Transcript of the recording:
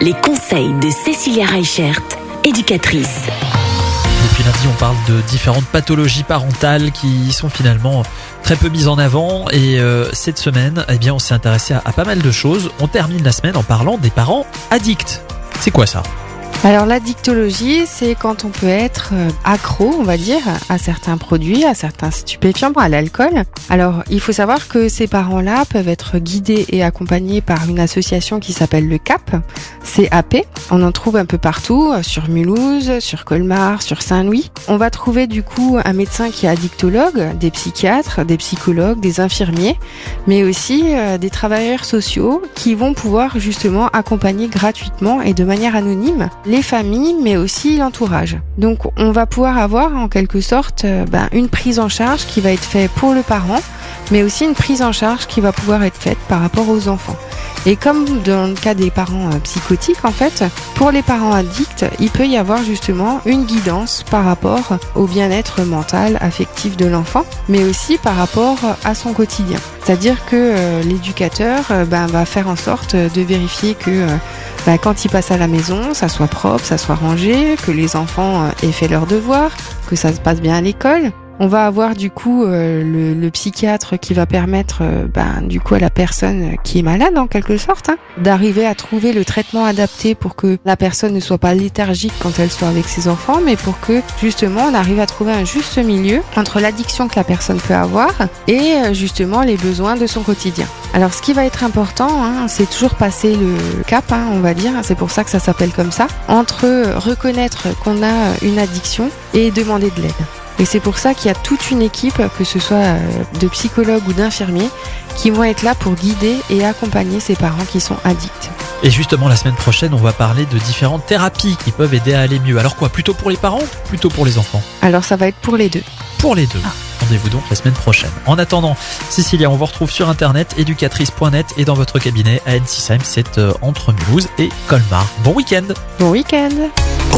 Les conseils de Cécilia Reichert, éducatrice. Depuis lundi, on parle de différentes pathologies parentales qui sont finalement très peu mises en avant. Et euh, cette semaine, eh bien, on s'est intéressé à pas mal de choses. On termine la semaine en parlant des parents addicts. C'est quoi ça? Alors l'addictologie, c'est quand on peut être euh, accro, on va dire, à certains produits, à certains stupéfiants, à l'alcool. Alors il faut savoir que ces parents-là peuvent être guidés et accompagnés par une association qui s'appelle le CAP, CAP. On en trouve un peu partout, euh, sur Mulhouse, sur Colmar, sur Saint-Louis. On va trouver du coup un médecin qui est addictologue, des psychiatres, des psychologues, des infirmiers, mais aussi euh, des travailleurs sociaux qui vont pouvoir justement accompagner gratuitement et de manière anonyme les familles, mais aussi l'entourage. Donc on va pouvoir avoir en quelque sorte euh, ben, une prise en charge qui va être faite pour le parent, mais aussi une prise en charge qui va pouvoir être faite par rapport aux enfants. Et comme dans le cas des parents euh, psychotiques, en fait, pour les parents addicts, il peut y avoir justement une guidance par rapport au bien-être mental, affectif de l'enfant, mais aussi par rapport à son quotidien. C'est-à-dire que euh, l'éducateur euh, ben, va faire en sorte de vérifier que ben, quand il passe à la maison, ça soit propre, ça soit rangé, que les enfants aient fait leurs devoirs, que ça se passe bien à l'école. On va avoir du coup euh, le, psychiatre qui va permettre euh, ben, du coup à la personne qui est malade en quelque sorte hein, d'arriver à trouver le traitement adapté pour que la personne ne soit pas léthargique quand elle soit avec ses enfants, mais pour que justement on arrive à trouver un juste milieu entre l'addiction que la personne peut avoir et euh, justement les besoins de son quotidien. Alors ce qui va être important, hein, c'est toujours passer le cap, hein, on va dire, c'est pour ça que ça s'appelle comme ça, entre reconnaître qu'on a une addiction et demander de l'aide. Et c'est pour ça qu'il y a toute une équipe, que ce soit euh, de psychologues ou d'infirmiers, qui vont être là pour guider et accompagner ces parents qui sont addicts. Et justement, la semaine prochaine, on va parler de différentes thérapies qui peuvent aider à aller mieux. Alors quoi Plutôt pour les parents ou plutôt pour les enfants? Alors ça va être pour les deux. Pour les deux. Rendez-vous donc la semaine prochaine. En attendant, Cécilia, on vous retrouve sur internet éducatrice.net et dans votre cabinet à Ensisheim, c'est euh, entre Mulhouse et Colmar. Bon week-end Bon week-end